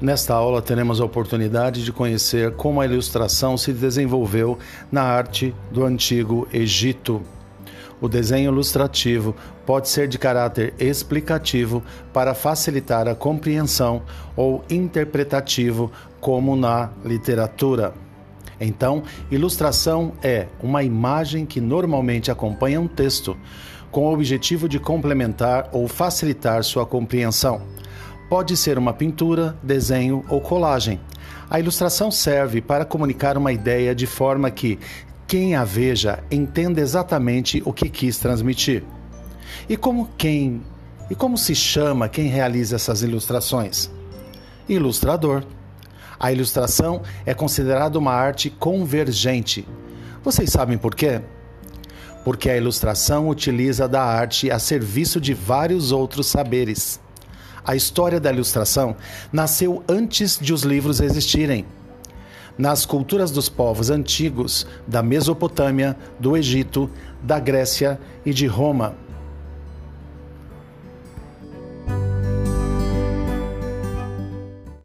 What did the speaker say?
Nesta aula, teremos a oportunidade de conhecer como a ilustração se desenvolveu na arte do Antigo Egito. O desenho ilustrativo pode ser de caráter explicativo para facilitar a compreensão ou interpretativo, como na literatura. Então, ilustração é uma imagem que normalmente acompanha um texto, com o objetivo de complementar ou facilitar sua compreensão. Pode ser uma pintura, desenho ou colagem. A ilustração serve para comunicar uma ideia de forma que quem a veja entenda exatamente o que quis transmitir. E como quem e como se chama quem realiza essas ilustrações? Ilustrador. A ilustração é considerada uma arte convergente. Vocês sabem por quê? Porque a ilustração utiliza da arte a serviço de vários outros saberes. A história da ilustração nasceu antes de os livros existirem. Nas culturas dos povos antigos da Mesopotâmia, do Egito, da Grécia e de Roma,